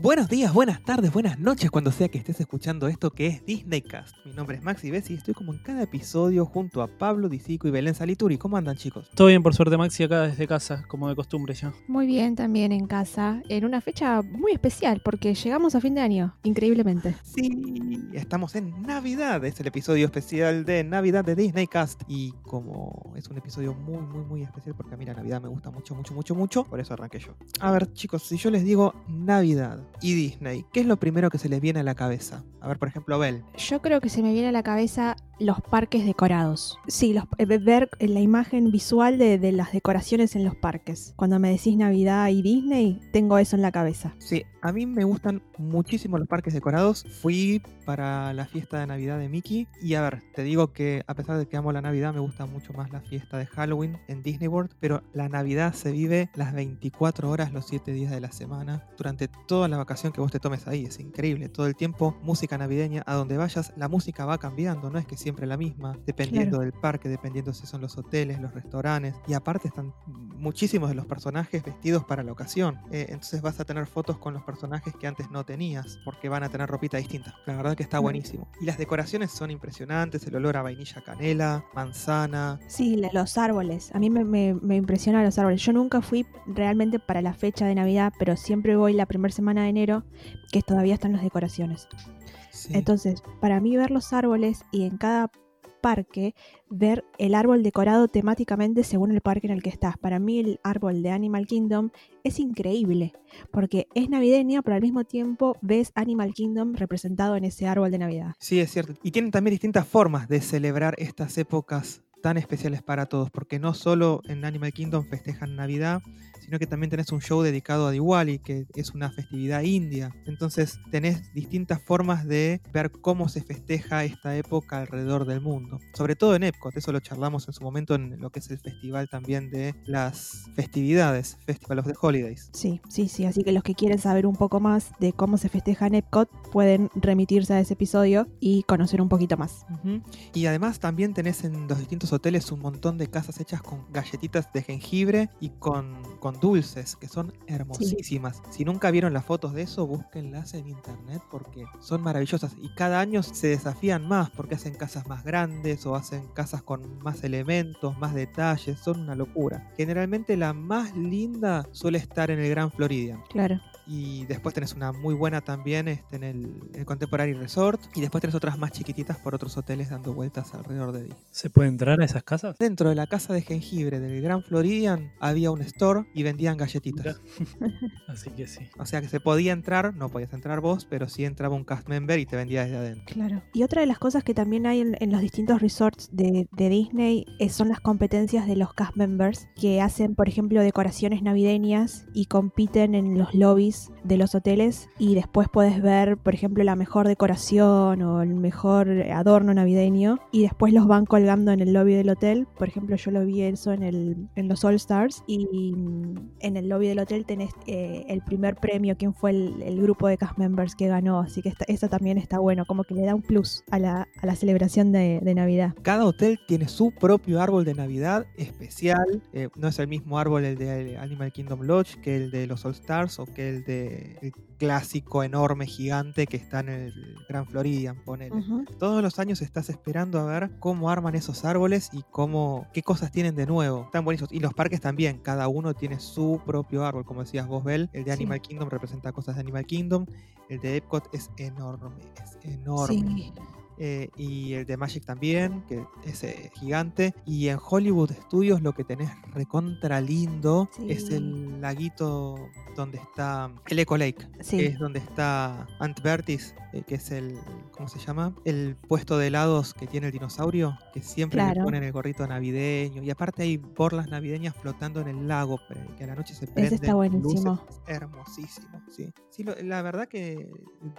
Buenos días, buenas tardes, buenas noches, cuando sea que estés escuchando esto que es Disneycast. Mi nombre es Maxi Bessi y estoy como en cada episodio junto a Pablo Disico y Belén Salituri. ¿Cómo andan, chicos? Todo bien, por suerte, Maxi, acá desde casa, como de costumbre ya. Muy bien, también en casa, en una fecha muy especial, porque llegamos a fin de año, increíblemente. Sí, estamos en Navidad, es el episodio especial de Navidad de Disneycast. Y como es un episodio muy, muy, muy especial, porque a mí la Navidad me gusta mucho, mucho, mucho, mucho, por eso arranqué yo. A ver, chicos, si yo les digo Navidad y Disney, ¿qué es lo primero que se les viene a la cabeza? A ver, por ejemplo, Bel. Yo creo que se me viene a la cabeza los parques decorados. Sí, los, eh, ver la imagen visual de, de las decoraciones en los parques. Cuando me decís Navidad y Disney, tengo eso en la cabeza. Sí, a mí me gustan muchísimo los parques decorados. Fui para la fiesta de Navidad de Mickey. Y a ver, te digo que a pesar de que amo la Navidad, me gusta mucho más la fiesta de Halloween en Disney World. Pero la Navidad se vive las 24 horas, los 7 días de la semana, durante toda la vacación que vos te tomes ahí. Es increíble. Todo el tiempo, música navideña. A donde vayas, la música va cambiando. No es que siempre la misma, dependiendo Claro. del parque, dependiendo si son los hoteles, los restaurantes. Y aparte están muchísimos de los personajes vestidos para la ocasión. Eh, entonces vas a tener fotos con los personajes que antes no tenías, porque van a tener ropita distinta. La verdad que está buenísimo. Y las decoraciones son impresionantes, el olor a vainilla canela, manzana. Sí, los árboles. A mí me, me, me impresionan los árboles. Yo nunca fui realmente para la fecha de Navidad, pero siempre voy la primera semana de enero, que todavía están las decoraciones. Sí. Entonces, para mí ver los árboles y en cada parque ver el árbol decorado temáticamente según el parque en el que estás. Para mí el árbol de Animal Kingdom es increíble porque es navideño, pero al mismo tiempo ves Animal Kingdom representado en ese árbol de Navidad. Sí, es cierto. Y tienen también distintas formas de celebrar estas épocas tan especiales para todos, porque no solo en Animal Kingdom festejan Navidad, sino que también tenés un show dedicado a Diwali, que es una festividad india. Entonces tenés distintas formas de ver cómo se festeja esta época alrededor del mundo. Sobre todo en Epcot, eso lo charlamos en su momento en lo que es el festival también de las festividades, Festival of the Holidays. Sí, sí, sí. Así que los que quieren saber un poco más de cómo se festeja en Epcot pueden remitirse a ese episodio y conocer un poquito más. Y además también tenés en los distintos hoteles un montón de casas hechas con galletitas de jengibre y con, con dulces, que son hermosísimas. Si nunca vieron las fotos de eso, búsquenlas en internet porque son maravillosas. Y cada año se desafían más porque hacen casas más grandes o hacen casas con más elementos, más detalles. Son una locura. Generalmente la más linda suele estar en el Gran Floridian. Claro. Y después tenés una muy buena también este, en el, el Contemporary Resort. Y después tenés otras más chiquititas por otros hoteles dando vueltas alrededor de Disney. ¿Se puede entrar a esas casas? Dentro de la casa de jengibre del Gran Floridian había un store y vendían galletitas. Así que sí. O sea que se podía entrar, no podías entrar vos, pero sí entraba un cast member y te vendía desde adentro. Claro. Y otra de las cosas que también hay en, en los distintos resorts de, de Disney es- son las competencias de los cast members que hacen, por ejemplo, decoraciones navideñas y compiten en los lobbies de los hoteles y después puedes ver, por ejemplo, la mejor decoración o el mejor adorno navideño y después los van colgando en el lobby del hotel. Por ejemplo, yo lo vi eso en, el, en los All Stars y mm, en el lobby del hotel tenés eh, el primer premio, quién fue el, grupo de cast members que ganó, así que esta- eso también está bueno, como que le da un plus a la, a la celebración de, de Navidad. Cada hotel tiene su propio árbol de Navidad especial. Eh, no es el mismo árbol el de Animal Kingdom Lodge que el de los All Stars o que el de el clásico enorme gigante que está en el Gran Floridian, ponele. Todos los años estás esperando a ver cómo arman esos árboles y cómo qué cosas tienen de nuevo. Están buenísimos. Y los parques también, cada uno tiene su propio árbol, como decías vos, Bel. El de Sí. Animal Kingdom representa cosas de Animal Kingdom. El de Epcot es enorme, es enorme. Sí. Eh, y el de Magic también, que es eh, gigante. Y en Hollywood Studios lo que tenés recontra lindo es el laguito donde está el Echo Lake, Sí. que es donde está Aunt Bertis, eh, que es el, ¿cómo se llama? El puesto de helados que tiene el dinosaurio, que siempre le Claro. ponen el gorrito navideño. Y aparte hay borlas navideñas flotando en el lago, que a la noche se prenden está buenísimo. luces. Es hermosísimo, sí. Sí, lo- la verdad que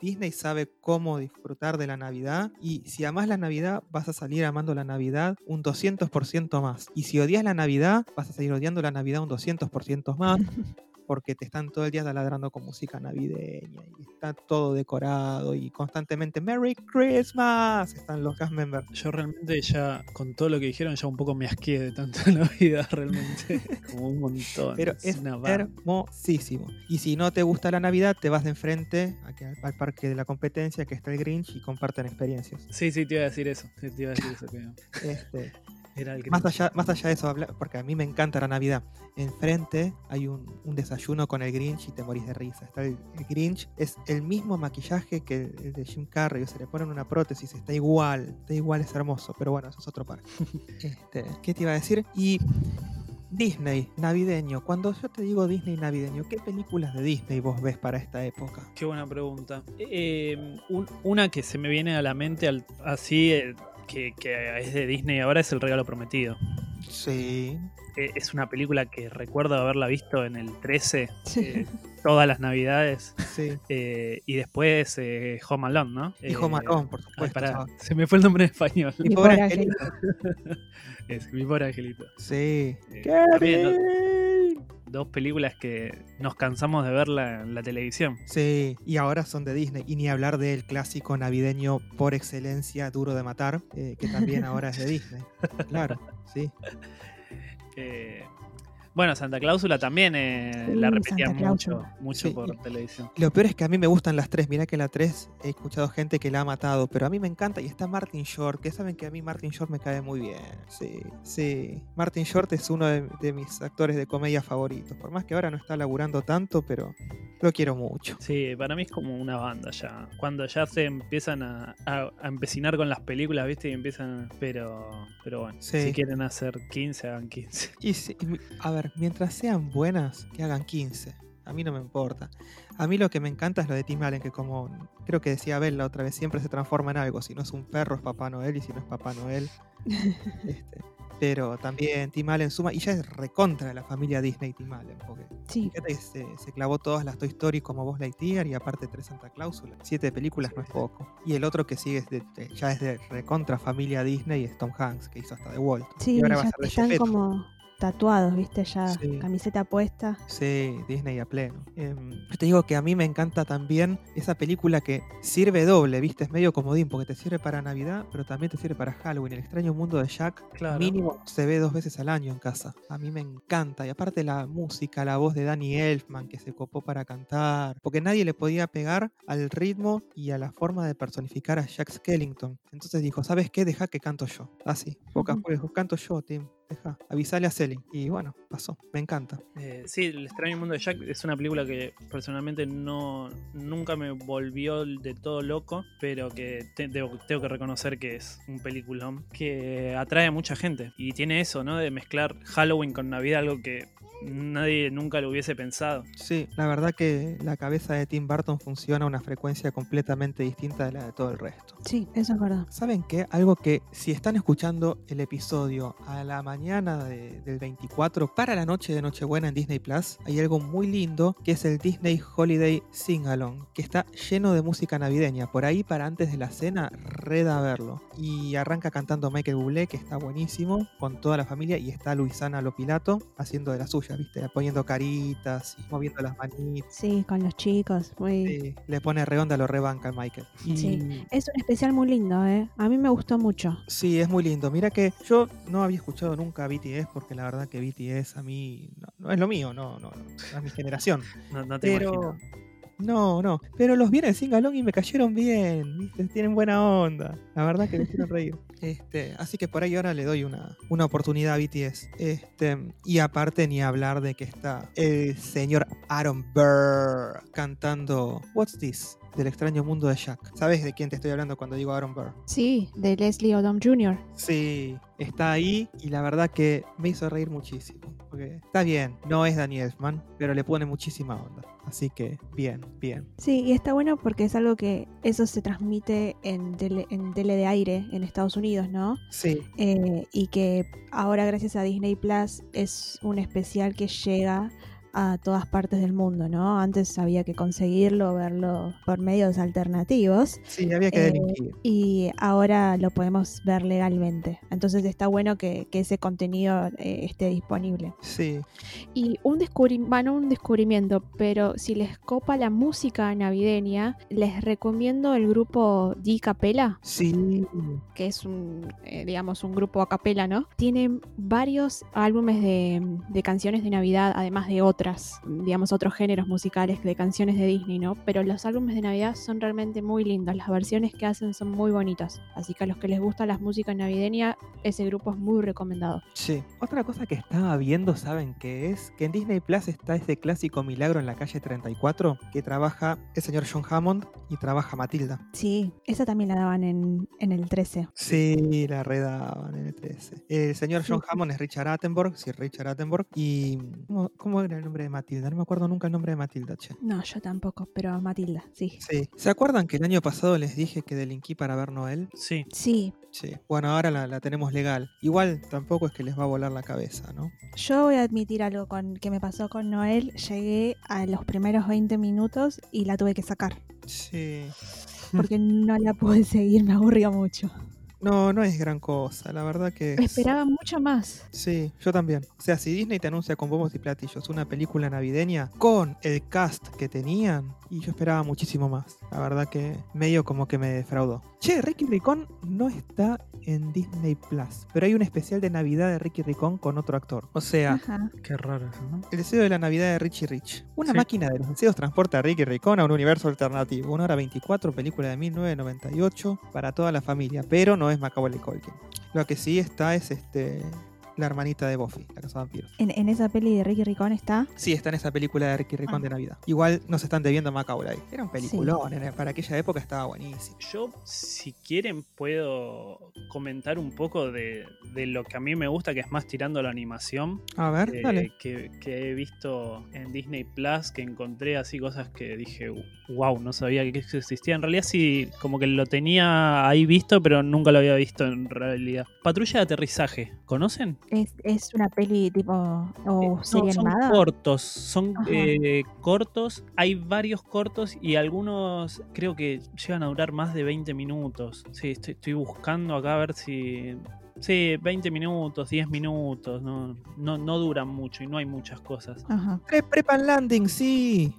Disney sabe cómo disfrutar de la Navidad y si amás la Navidad vas a salir amando la Navidad un 200% más. Y si odias la Navidad vas a salir odiando la Navidad un 200% más. porque te están todo el día taladrando con música navideña y está todo decorado y constantemente Merry Christmas están los cast members. Yo realmente ya, con todo lo que dijeron, ya un poco me asqué de tanto Navidad, realmente. Como un montón. Pero es banda. hermosísimo. Y si no te gusta la Navidad, te vas de enfrente al parque de la competencia que está el Grinch y comparten experiencias. Sí, sí, te iba a decir eso. sí, Te iba a decir eso. Que Este, era el que más, allá, más allá de eso, porque a mí me encanta la Navidad. Enfrente hay un, un desayuno con el Grinch y te morís de risa. Está el, el Grinch, es el mismo maquillaje que el, el de Jim Carrey, o se le ponen una prótesis, está igual, está igual, es hermoso, pero bueno, eso es otro parque. Este, ¿Qué te iba a decir? Y Disney, navideño. Cuando yo te digo Disney navideño, ¿qué películas de Disney vos ves para esta época? Qué buena pregunta. Eh, un- una que se me viene a la mente al- así, eh, que, que es de Disney ahora, es El Regalo Prometido. Sí, Eh, es una película que recuerdo haberla visto en el 13, Sí. eh, todas las navidades. sí. eh, y después eh, Home Alone, ¿no? Y Home Eh, Alone, por ay, supuesto. se me fue el nombre en español. Mi Mi pobre angelito. Es mi pobre angelito. Sí. Eh, ¡Qué también, ¿no? bien! Dos películas que nos cansamos de verla en la televisión. Sí, y ahora son de Disney. Y ni hablar del clásico navideño por excelencia, Duro de Matar, eh, que también ahora es de Disney. Claro, sí. Eh, bueno, Santa Cláusula también eh, Sí, la repetían mucho, mucho Sí, por televisión. Lo peor es que a mí me gustan las tres. Mirá que la tres he escuchado gente que la ha matado, pero a mí me encanta. Y está Martin Short, que saben que a mí Martin Short me cae muy bien. Sí, sí. Martin Short es uno de, de mis actores de comedia favoritos. Por más que ahora no está laburando tanto, pero lo quiero mucho. Sí, para mí es como una banda ya. Cuando ya se empiezan a, a- a empecinar con las películas, ¿viste? Y empiezan. Pero, pero bueno, Sí. si quieren hacer 15, hagan 15. Y si- a ver, mientras sean buenas, que hagan 15. A mí no me importa. A mí lo que me encanta es lo de Tim Allen, que como creo que decía Abel la otra vez, siempre se transforma en algo. Si no es un perro, es Papá Noel, y si no es Papá Noel. este, pero también Tim Allen suma, y ya es recontra de la familia Disney Tim Allen, porque Sí, se, se clavó todas las Toy Story como vos Lightyear y aparte tres Santa Cláusula. Siete películas no es poco. Y el otro que sigue es de- de- ya es de recontra familia Disney es Tom Hanks, que hizo hasta The Walt. sí, y ahora va a ser de están Gepetto. como tatuados, ¿viste? Ya Sí. camiseta puesta. Sí, Disney a pleno. Em, yo te digo que a mí me encanta también esa película que sirve doble, ¿viste? Es medio comodín porque te sirve para Navidad, pero también te sirve para Halloween. El extraño mundo de Jack, Claro. mínimo se ve dos veces al año en casa. A mí me encanta. Y aparte la música, la voz de Danny Elfman que se copó para cantar. Porque nadie le podía pegar al ritmo y a la forma de personificar a Jack Skellington. Entonces dijo, ¿sabes qué? Deja que canto yo. Así. Pocas pues, canto yo, Tim. Deja. Avisale a Selling. Y bueno, pasó. Me encanta. Eh, sí, El extraño mundo de Jack es una película que personalmente no nunca me volvió de todo loco, pero que tengo que reconocer que es un peliculón que atrae a mucha gente. Y tiene eso, ¿no? De mezclar Halloween con Navidad, algo que nadie nunca lo hubiese pensado. Sí, la verdad que la cabeza de Tim Burton funciona a una frecuencia completamente distinta de la de todo el resto. Sí, eso es verdad. ¿Saben qué? Algo que si están escuchando el episodio a la mañana de- del 24 para la noche de Nochebuena en Disney Plus, hay algo muy lindo que es el Disney Holiday Sing Along, que está lleno de música navideña. Por ahí para antes de la cena, reda verlo. Y arranca cantando Michael Bublé, que está buenísimo, con toda la familia, y está Luisana Lopilato haciendo de la suya, ¿viste? Poniendo caritas y moviendo las manitas. Sí, con los chicos. Muy... Sí, le pone redonda, lo rebanca el Michael. Y Sí. Es un especial muy lindo, ¿eh? A mí me gustó mucho. Sí, es muy lindo. Mira que yo no había escuchado nunca BTS porque la verdad que BTS a mí no, no es lo mío, no, no, no es mi generación. No, no te Pero imagino. no, no. Pero los vi en el Singalong y me cayeron bien, ¿viste? Tienen buena onda. La verdad que me hicieron reír. Este, así que por ahí ahora le doy una, una oportunidad a BTS. Este, y aparte ni hablar de que está el señor Aaron Burr cantando What's This? Del extraño mundo de Jack. ¿Sabes de quién te estoy hablando cuando digo Aaron Burr? Sí, de Leslie Odom Jr. Sí, está ahí y la verdad que me hizo reír muchísimo. Porque está bien, no es Danny Elfman, pero le pone muchísima onda. Así que bien, bien. Sí, y está bueno porque es algo que eso se transmite en tele, en tele de aire en Estados Unidos, ¿no? Sí, Eh, y que ahora gracias a Disney Plus es un especial que llega a todas partes del mundo, ¿no? Antes había que conseguirlo, verlo por medios alternativos. Sí, había que Eh, delinquir. y ahora lo podemos ver legalmente. Entonces está bueno que, que ese contenido eh, esté disponible. Sí, Y un descubrimiento, bueno, un descubrimiento, pero si les copa la música navideña, les recomiendo el grupo Di Capella, sí. que es un, eh, digamos, un grupo a capela, ¿no? Tiene varios álbumes de, de canciones de Navidad, además de otras, digamos, otros géneros musicales de canciones de Disney, ¿no? Pero los álbumes de Navidad son realmente muy lindos, las versiones que hacen son muy bonitas. Así que a los que les gusta las músicas navideñas, ese grupo es muy recomendado. Sí. Otra cosa que estaba viendo, ¿saben qué es? Que en Disney Plus está ese clásico milagro en la calle 34 que trabaja el señor John Hammond y trabaja Matilda. Sí, esa también la daban en, en el 13. Sí, la redaban en el 13. El señor John Sí. Hammond es Richard Attenborough, sí, Richard Attenborough. Y. ¿cómo, cómo era el nombre de Matilda? No me acuerdo nunca el nombre de Matilda, che. No, yo tampoco, pero Matilda, sí. Sí. ¿Se acuerdan que el año pasado les dije que delinquí para ver Noel? Sí. Sí, Sí. Bueno, ahora la, la tenemos legal. Igual tampoco es que les va a volar la cabeza, ¿no? yo voy a admitir algo con, que me pasó con Noel. Llegué a los primeros 20 minutos y la tuve que sacar. Sí. Porque no la pude seguir, me aburrió mucho. No, no es gran cosa, la verdad que... es- Esperaba mucho más. Sí, yo también. O sea, si Disney te anuncia con bombos y platillos una película navideña con el cast que tenían, y yo esperaba muchísimo más. La verdad que medio como que me defraudó. Che, Ricky Ricón no está en Disney Plus, pero hay un especial de Navidad de Ricky Ricón con otro actor. O sea, Ajá. Qué raro eso, ¿no? el deseo de la Navidad de Richie Rich. Una Sí. máquina de los deseos transporta a Ricky Ricón a un universo alternativo. Una hora 24, película de 1998 para toda la familia, pero no es Macaulay Culkin. Lo que sí está es este la hermanita de Buffy, la casa de vampiros. En, en esa peli de Ricky Ricón está. Sí, está en esa película de Ricky Ricón Ah. de Navidad. Igual nos están debiendo a Macaulay. Era un peliculón, era- para aquella época estaba buenísimo. Yo, si quieren, puedo comentar un poco de, de lo que a mí me gusta, que es más tirando la animación. A ver, eh, dale. que, que he visto en Disney Plus, que encontré así cosas que dije, wow, no sabía que eso existía. En realidad sí, como que lo tenía ahí visto, pero nunca lo había visto en realidad. Patrulla de aterrizaje, ¿conocen? Es, es una peli tipo. Eh, o no, serie son animada. cortos, son eh, cortos. Hay varios cortos y algunos creo que llegan a durar más de 20 minutos. Sí, estoy, estoy buscando acá a ver si. Sí, 20 minutos, 10 minutos. No, no, no duran mucho y no hay muchas cosas. Ajá. Pre Prepan Landing, sí.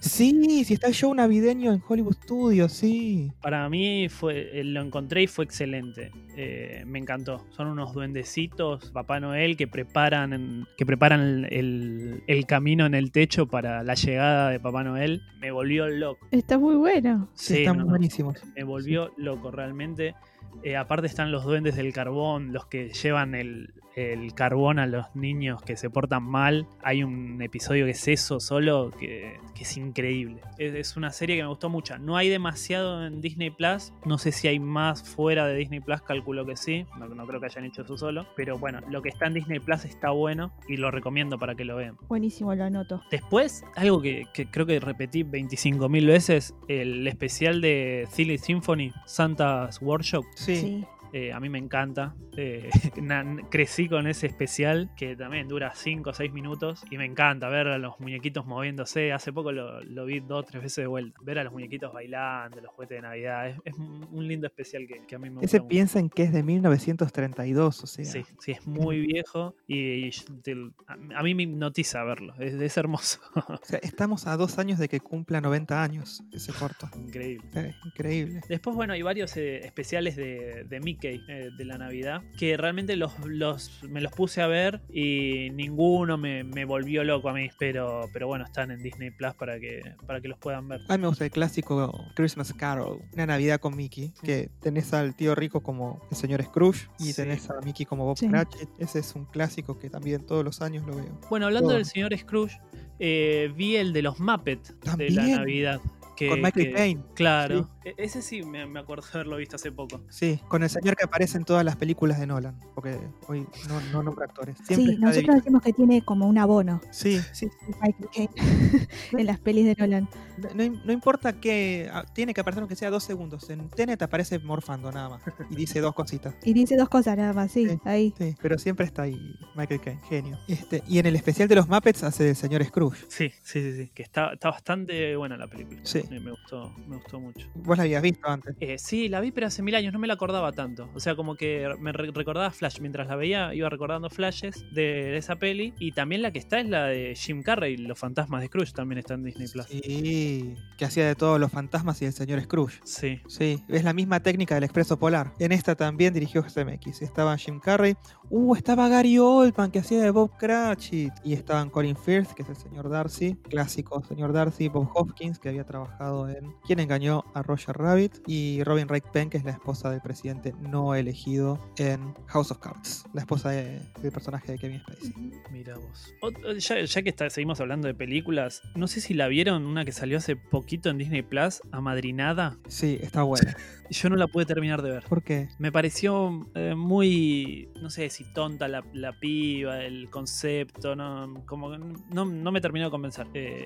Sí, sí está el show navideño en Hollywood Studios, sí. Para mí fue, eh, lo encontré y fue excelente. Eh, me encantó. Son unos duendecitos, Papá Noel, que preparan, que preparan el, el- el camino en el techo para la llegada de Papá Noel. Me volvió loco. Está muy bueno. Sí, Sí, están no, no. buenísimos. Me volvió loco realmente. Eh, aparte están los duendes del carbón, los que llevan el, el carbón a los niños que se portan mal. Hay un episodio que es eso solo, que, que es increíble. Es, es una serie que me gustó mucho. No hay demasiado en Disney Plus. No sé si hay más fuera de Disney Plus, calculo que sí. No, no creo que hayan hecho eso solo. Pero bueno, lo que está en Disney Plus está bueno y lo recomiendo para que lo vean. Buenísimo, lo anoto. Después, algo que, que creo que repetí 25.000 veces, el especial de Silly Symphony, Santa's Workshop, Sí. Sí. Eh, a mí me encanta. Eh, crecí con ese especial que también dura 5 o 6 minutos y me encanta ver a los muñequitos moviéndose. Hace poco lo, lo vi dos o tres veces de vuelta. Ver a los muñequitos bailando, los juguetes de Navidad. Es, es un lindo especial que, que a mí me gusta. Ese mucho. piensen que es de 1932, o sea. Sí, sí, es muy viejo y, y te- a, a mí me hipnotiza verlo. Es, es hermoso. O sea, estamos a dos años de que cumpla 90 años ese corto. Increíble. Sí, increíble. Después, bueno, hay varios eh, especiales de, de Mickey eh, de la Navidad que realmente los, los, me los puse a ver y ninguno me, me volvió loco a mí, pero, pero bueno, están en Disney Plus para que, para que los puedan ver. A mí me gusta el clásico Christmas Carol, una Navidad con Mickey, que tenés al tío rico como el señor Scrooge y Sí. tenés a Mickey como Bob Sí. Cratchit. Ese es un clásico que también todos los años lo veo. Bueno, hablando Todo. del señor Scrooge, eh, vi el de los Muppets de la. Navidad. Que, con Michael que- Caine. Claro. Ese sí me, me acuerdo de haberlo visto hace poco. Sí, con el señor que aparece en todas las películas de Nolan, porque hoy no, no nombro actores. Siempre Sí, nosotros decimos que tiene como un abono Sí, sí. Michael Caine en las pelis de Nolan. No, no- no importa que ah, tiene que aparecer aunque sea dos segundos. En Tenet aparece morfando nada más y dice dos cositas. Y dice dos cosas nada más, sí, Sí. ahí. Sí, pero siempre está ahí Michael Caine, genio. Este, y en el especial de los Muppets hace el señor Scrooge. Sí, sí, sí, sí. Que está, está bastante buena la película. Sí. Me, me gustó, me gustó mucho. Vos la habías visto antes. Eh, sí, la vi, pero hace mil años no me la acordaba tanto. O sea, como que me re- recordaba Flash. Mientras la veía, iba recordando flashes de esa peli. Y también la que está es la de Jim Carrey, Los Fantasmas de Scrooge, también está en Disney Plus. Sí, que hacía de todos los fantasmas y el señor Scrooge. Sí. Sí, es la misma técnica del Expreso Polar. En esta también dirigió CMX. Estaba Jim Carrey. Uh, estaba Gary Oldman, que hacía de Bob Cratchit. Y estaban Colin Firth, que es el señor Darcy. Clásico señor Darcy. Bob Hopkins, que había trabajado en Quien engañó a Roger Rabbit. Y Robin Wright Penn, que es la esposa del presidente no elegido en House of Cards. La esposa de- del personaje de Kevin Spacey. Mira vos. Ot- Ya, ya que está- seguimos hablando de películas, no sé si la vieron, una que salió hace poquito en Disney Plus, Amadrinada. Sí, está buena. Yo no la pude terminar de ver. ¿Por qué? Me pareció eh, muy, no sé si tonta la, la piba, el concepto, no, como que no, no me terminó de convencer. Eh,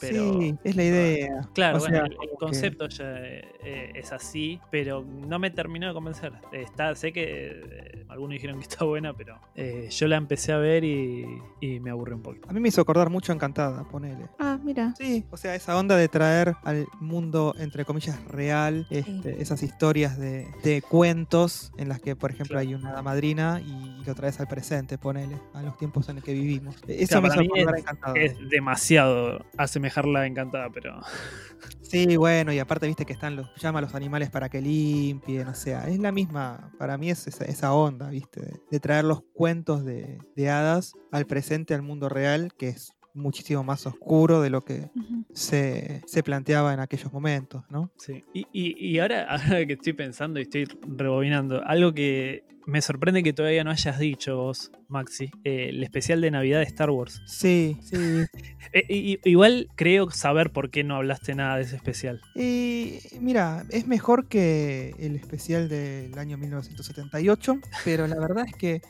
pero- Sí, es la idea. Claro, O bueno, sea, el, el como que- concepto ya eh, es así, pero no me terminó de convencer. Está, sé que eh, algunos dijeron que está buena, pero eh, yo la empecé a ver y, y me aburrí un poquito. A mí me hizo acordar mucho a Encantada, ponele. Ah, mira. Sí, o sea, esa onda de traer al mundo, entre comillas, real, este, esas historias de, de cuentos en las que, por ejemplo, Claro. hay una madrina y lo traes al presente, ponele, a los tiempos en los que vivimos. Eso Claro, me para hizo mí acordar es- Encantada. Es demasiado asemejarla a Encantada, pero Sí, bueno, y aparte viste que están los, llama a los animales para que limpien, o sea, es la misma, para mí es esa, esa onda, viste, de, de traer los cuentos de, de hadas al presente, al mundo real, que es muchísimo más oscuro de lo que se, se planteaba en aquellos momentos, ¿no? Sí. Y, y- y ahora, ahora que estoy pensando y estoy rebobinando, algo que me sorprende que todavía no hayas dicho vos, Maxi, eh, el especial de Navidad de Star Wars. Sí, sí. Eh, y- igual creo saber por qué no hablaste nada de ese especial. Y mira, es mejor que el especial del año 1978, pero la verdad es que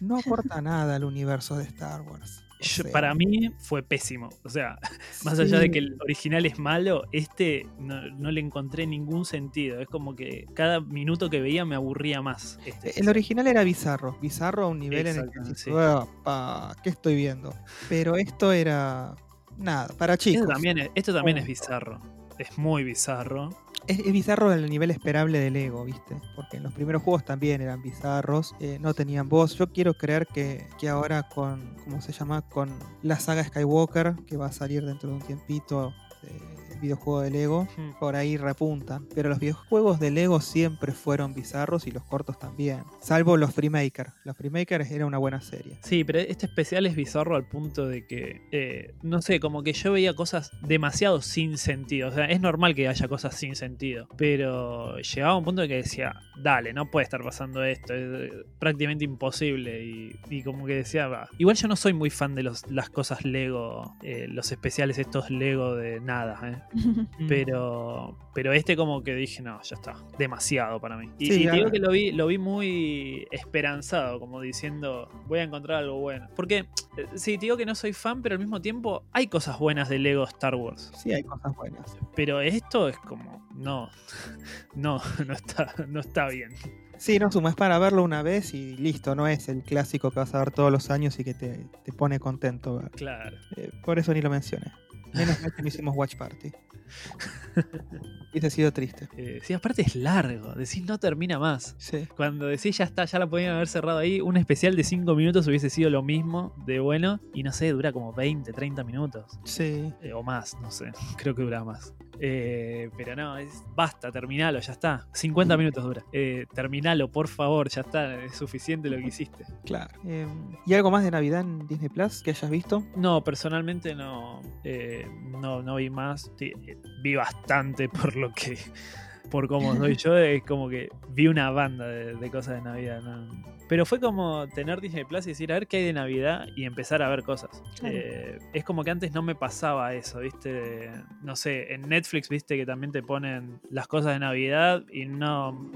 no aporta nada al universo de Star Wars. Yo- para mí fue pésimo. O sea, más allá de que el original es malo, este no, no le encontré ningún sentido. Es como que cada minuto que veía me aburría más. este El original era bizarro, bizarro a un nivel en el que Exacto, decís, sí. "Uapa, ¿qué estoy viendo? Pero esto era nada, para chicos. Esto también, es, esto también es bizarro. Es muy bizarro. Es, bizarro al nivel esperable del ego, ¿viste? Porque en los primeros juegos también eran bizarros, eh, no tenían voz. Yo quiero creer que, que ahora con, ¿cómo se llama? Con la saga Skywalker, que va a salir dentro de un tiempito, eh, videojuego de Lego, Hmm. por ahí repuntan. Pero los videojuegos de Lego siempre fueron bizarros y los cortos también. Salvo los Freemaker. Los Freemaker era una buena serie. Sí, pero este especial es bizarro al punto de que, eh, no sé, como que yo veía cosas demasiado sin sentido. O sea, es normal que haya cosas sin sentido, pero llegaba a un punto de que decía, dale, no puede estar pasando esto, es eh, prácticamente imposible. Y, y como que decía, va. Igual yo no soy muy fan de los, las cosas Lego, eh, los especiales estos Lego de nada, ¿eh? Mm. Pero, pero este como que dije, no, ya está, demasiado para mí. Y, Sí, y digo que lo vi, lo vi muy esperanzado, como diciendo, voy a encontrar algo bueno. Porque, eh, sí, te digo que no soy fan, pero al mismo tiempo hay cosas buenas de Lego Star Wars. Sí, hay cosas buenas. Pero esto es como, no, no, no está, no está bien. Sí, no suma, es para verlo una vez y listo, no es el clásico que vas a ver todos los años y que te, te pone contento. Claro. Eh, por eso ni lo mencioné. Menos mal que no hicimos Watch Party. Hubiese sido triste. Eh, sí, aparte es largo, decís no termina más. Sí. Cuando decís ya está, ya la podían haber cerrado ahí, un especial de 5 minutos hubiese sido lo mismo de bueno. Y no sé, dura como 20, 30 minutos. Sí. Eh, o más, no sé. Creo que dura más. Eh, pero no, es, basta, terminalo, ya está. 50 minutos dura. Eh, terminalo, por favor, ya está. Es suficiente lo que hiciste. Claro. Eh, ¿Y algo más de Navidad en Disney Plus que hayas visto? No, personalmente no, eh, no, no vi más. Sí, eh, vi bastante por lo que por cómo soy yo, es como que vi una banda de, de cosas de Navidad. ¿no? Pero fue como tener Disney Plus y decir, a ver qué hay de Navidad y empezar a ver cosas. Claro. Eh, es como que antes no me pasaba eso, ¿viste? No sé, en Netflix, ¿viste? Que también te ponen las cosas de Navidad y no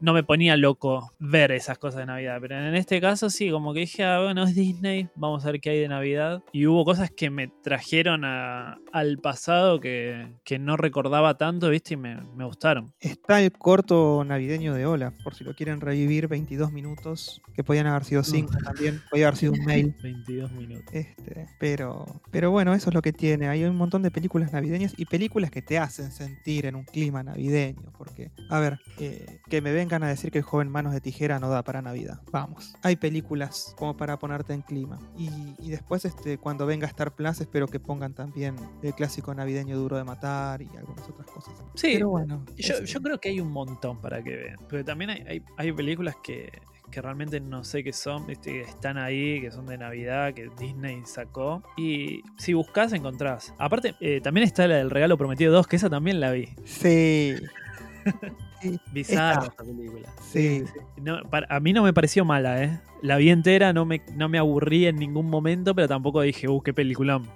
no me ponía loco ver esas cosas de Navidad. Pero en este caso sí, como que dije, ah, bueno, es Disney, vamos a ver qué hay de Navidad. Y hubo cosas que me trajeron a- al pasado que, que no recordaba tanto, ¿viste? Y me, me gustaron. Está el corto navideño de Olaf, por si lo quieren revivir, 22 minutos, que podían haber sido 5 también, podía haber sido un mail. 22 minutos. Este, pero, pero bueno, eso es lo que tiene. Hay un montón de películas navideñas y películas que te hacen sentir en un clima navideño. Porque, a ver, eh, que me vengan a decir que el joven Manos de Tijera no da para Navidad. Vamos. Hay películas como para ponerte en clima. Y, y después, este, cuando venga Star Plus, espero que pongan también el clásico navideño duro de matar y algunas otras cosas. Sí, Pero bueno. Yo, es- yo creo que hay un montón para que vean. Pero también hay, hay, hay películas que, que realmente no sé qué son, ¿viste? que están ahí, que son de Navidad, que Disney sacó. Y si buscas, encontrás. Aparte, eh, también está la del Regalo Prometido 2, que esa también la vi. Sí. Bizarra Esta. película. Sí. No, para- a mí no me pareció mala, ¿eh? La vi entera, no me, no me aburrí en ningún momento, pero tampoco dije, uh, qué peliculón.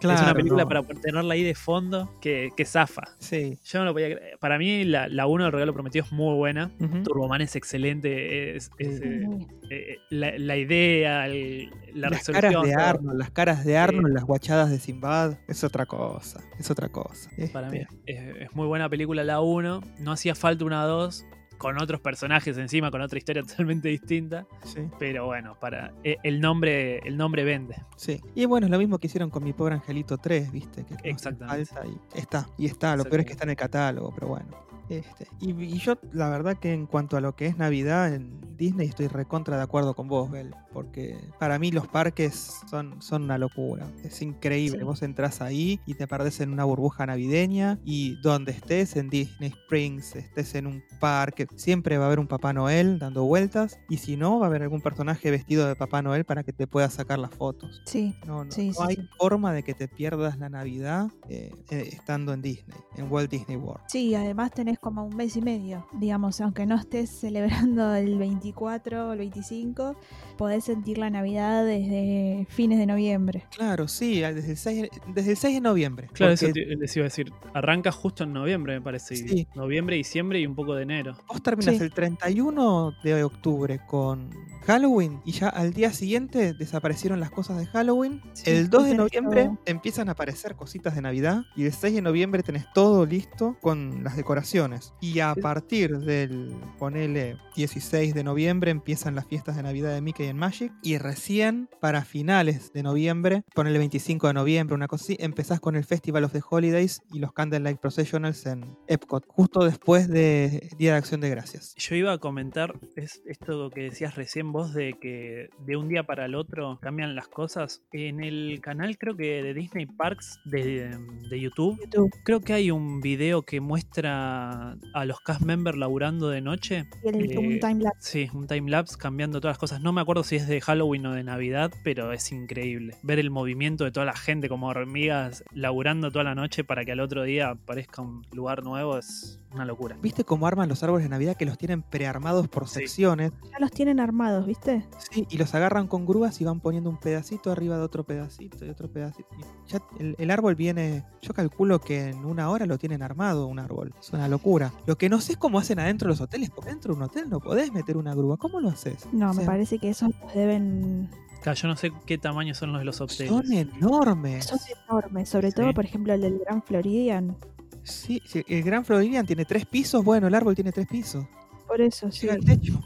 Claro, es una película no. para tenerla ahí de fondo que, que zafa. Sí. Yo no lo podía creer. Para mí, la, la 1 del Regalo Prometido es muy buena. Ujú. Turboman es excelente. Es, es, Sí. eh, eh, la, la idea, el- la las resolución. caras de. Arnold, las caras de Arnold, las guachadas de Sinbad, es otra cosa, es otra cosa. Para mí Este, es, es muy buena película la 1. No hacía falta una 2 con otros personajes encima, con otra historia totalmente distinta. sí, Pero bueno, para eh, el nombre el nombre vende. sí. Y bueno, es lo mismo que hicieron con mi pobre Angelito 3, ¿viste? Que Exactamente. y está, y está, lo peor es que está en el catálogo, pero bueno. Este, y, y yo, la verdad que en cuanto a lo que es Navidad en Disney, estoy recontra de acuerdo con vos, Bel, porque para mí los parques son, son una locura. Es increíble. Sí. Vos entras ahí y te perdés en una burbuja navideña y donde estés, en Disney Springs, estés en un parque, siempre va a haber un Papá Noel dando vueltas y si no, va a haber algún personaje vestido de Papá Noel para que te puedas sacar las fotos. Sí, No, no, Sí, no sí, hay forma de que te pierdas la Navidad eh, eh, estando en Disney, en Walt Disney World. sí, además tenés como un mes y medio, digamos, aunque no estés celebrando el 24 o el 25, podés sentir la Navidad desde fines de noviembre. Claro, sí, desde el 6, desde el 6 de noviembre. Claro, porque eso te- les iba a decir. Arranca justo en noviembre, me parece. Sí. Noviembre, diciembre y un poco de enero. Vos terminas Sí. el 31 de octubre con Halloween y ya al día siguiente desaparecieron las cosas de Halloween. Sí, el 2 de noviembre todo. empiezan a aparecer cositas de Navidad y el 6 de noviembre tenés todo listo con las decoraciones. Y a partir del, ponele, 16 de noviembre empiezan las fiestas de Navidad de Mickey en Magic y recién para finales de noviembre, ponele 25 de noviembre, una cosa así, empezás con el Festival of the Holidays y los Candlelight Processionals en Epcot, justo después de Día de Acción de Gracias. Yo iba a comentar es esto que decías recién vos de que de un día para el otro cambian las cosas. En el canal creo que de Disney Parks de, de YouTube, YouTube. creo que hay un video que muestra a los cast members laburando de noche. Y el, Eh, un timelapse. Sí, un timelapse cambiando todas las cosas. No me acuerdo si es de Halloween o de Navidad, pero es increíble. Ver el movimiento de toda la gente como hormigas laburando toda la noche para que al otro día aparezca un lugar nuevo es una locura. ¿Viste cómo arman los árboles de Navidad que los tienen prearmados por Sí. secciones? Ya los tienen armados, ¿viste? Sí, y los agarran con grúas y van poniendo un pedacito arriba de otro pedacito y otro pedacito. Y ya el, el árbol viene, yo calculo que en una hora lo tienen armado un árbol. Es una locura. Lo que no sé es cómo hacen adentro de los hoteles, porque dentro de un hotel no podés meter una grúa. ¿Cómo lo haces? No, O me parece que esos deben... Claro, yo no sé qué tamaño son los de los hoteles. Son enormes. Son enormes, sobre Sí. todo, por ejemplo, el del Gran Floridian. Sí, sí, el Gran Floridian tiene tres pisos. Bueno, el árbol tiene tres pisos. Por eso, sí. Llega al techo.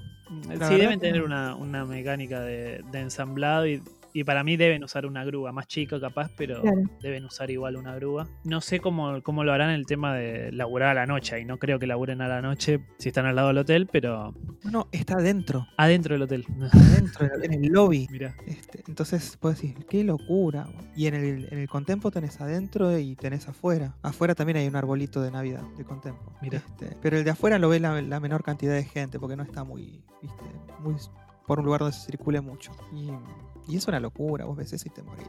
La sí, deben tener no. una, una mecánica de, de ensamblado y, y para mí deben usar una grúa, más chica capaz, pero Claro. deben usar igual una grúa. No sé cómo, cómo lo harán el tema de laburar a la noche, y no creo que laburen a la noche si están al lado del hotel, pero No, no, está adentro. adentro del hotel. Adentro, en el lobby. Mira, Este, entonces puedes decir, qué locura. Y en el, en el Contempo tenés adentro y tenés afuera. Afuera también hay un arbolito de Navidad de Contempo. Mira. Este, pero el de afuera lo ve la, la menor cantidad de gente porque no está muy, viste, muy por un lugar donde se circule mucho. Y, Y es una locura, vos ves eso te morís.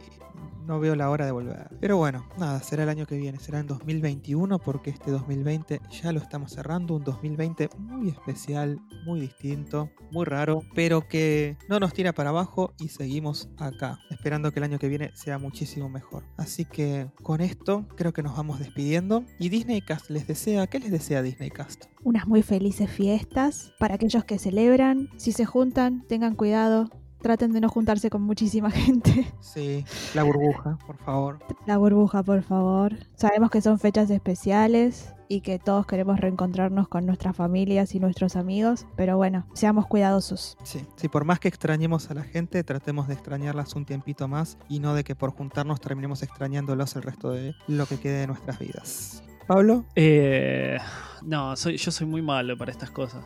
No veo la hora de volver. Pero bueno, nada, será el año que viene, será en 2021 porque este 2020 ya lo estamos cerrando, un 2020 muy especial, muy distinto, muy raro, pero que no nos tira para abajo y seguimos acá, esperando que el año que viene sea muchísimo mejor. Así que con esto creo que nos vamos despidiendo y Disney Cast les desea, ¿qué les desea Disney Cast? Unas muy felices fiestas para aquellos que celebran. Si se juntan, tengan cuidado. Traten de no juntarse con muchísima gente. Sí, la burbuja, por favor. La burbuja, por favor. Sabemos que son fechas especiales y que todos queremos reencontrarnos con nuestras familias y nuestros amigos, pero bueno, seamos cuidadosos. Sí, sí, por más que extrañemos a la gente, tratemos de extrañarlas un tiempito más y no de que por juntarnos terminemos extrañándolos el resto de lo que quede de nuestras vidas. Pablo. Eh, no, soy, yo soy muy malo para estas cosas.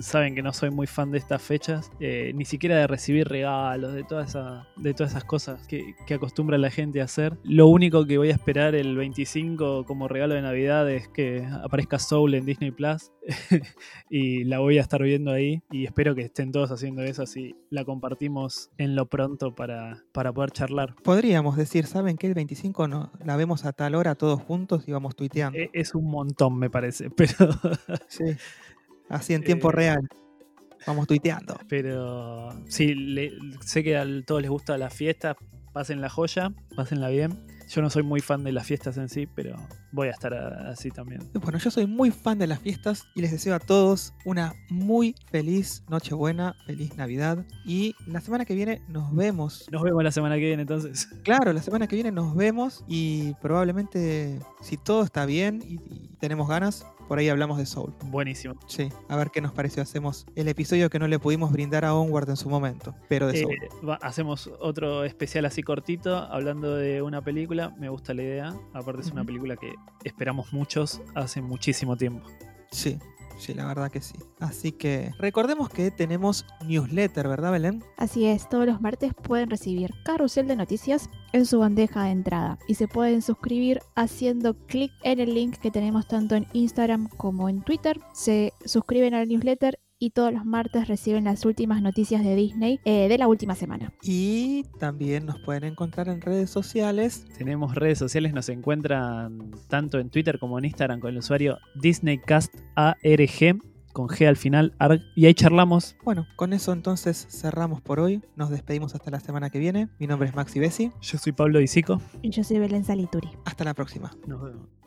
Saben que no soy muy fan de estas fechas, eh, ni siquiera de recibir regalos, de, toda esa, de todas esas cosas que, que acostumbra la gente a hacer. Lo único que voy a esperar el 25 como regalo de Navidad es que aparezca Soul en Disney Plus y la voy a estar viendo ahí y espero que estén todos haciendo eso así la compartimos en lo pronto para, para poder charlar. Podríamos decir, ¿saben que el 25 no, la vemos a tal hora todos juntos y vamos tuiteando? E- Es un montón me parece, pero... Sí. Así en tiempo Eh, real. Vamos tuiteando. Pero sí, le- sé que a todos les gusta la fiesta. Pasen la joya, pásenla bien. Yo no soy muy fan de las fiestas en sí, pero voy a estar así también. Bueno, yo soy muy fan de las fiestas y les deseo a todos una muy feliz Nochebuena, feliz Navidad. Y la semana que viene nos vemos. Nos vemos la semana que viene entonces. Claro, la semana que viene nos vemos y probablemente, si todo está bien y, y tenemos ganas, por ahí hablamos de Soul. Buenísimo. Sí, a ver qué nos pareció. Hacemos el episodio que no le pudimos brindar a Onward en su momento, pero de Eh, Soul. va- hacemos otro especial así cortito, hablando de una película. Me gusta la idea. Aparte es una película que esperamos muchos hace muchísimo tiempo. Sí, sí, la verdad que sí. Así que recordemos que tenemos newsletter, ¿verdad, Belén? Así es, todos los martes pueden recibir carrusel de noticias en su bandeja de entrada y se pueden suscribir haciendo clic en el link que tenemos tanto en Instagram como en Twitter. Se suscriben al newsletter y todos los martes reciben las últimas noticias de Disney eh, de la última semana. Y también nos pueden encontrar en redes sociales. Tenemos redes sociales, nos encuentran tanto en Twitter como en Instagram con el usuario DisneyCastARG con G al final, ARG, y ahí charlamos. Bueno, con eso entonces cerramos por hoy. Nos despedimos hasta la semana que viene. Mi nombre es Maxi Bessi. Yo soy Pablo Disico. Y yo soy Belén Salituri. Hasta la próxima. Nos vemos.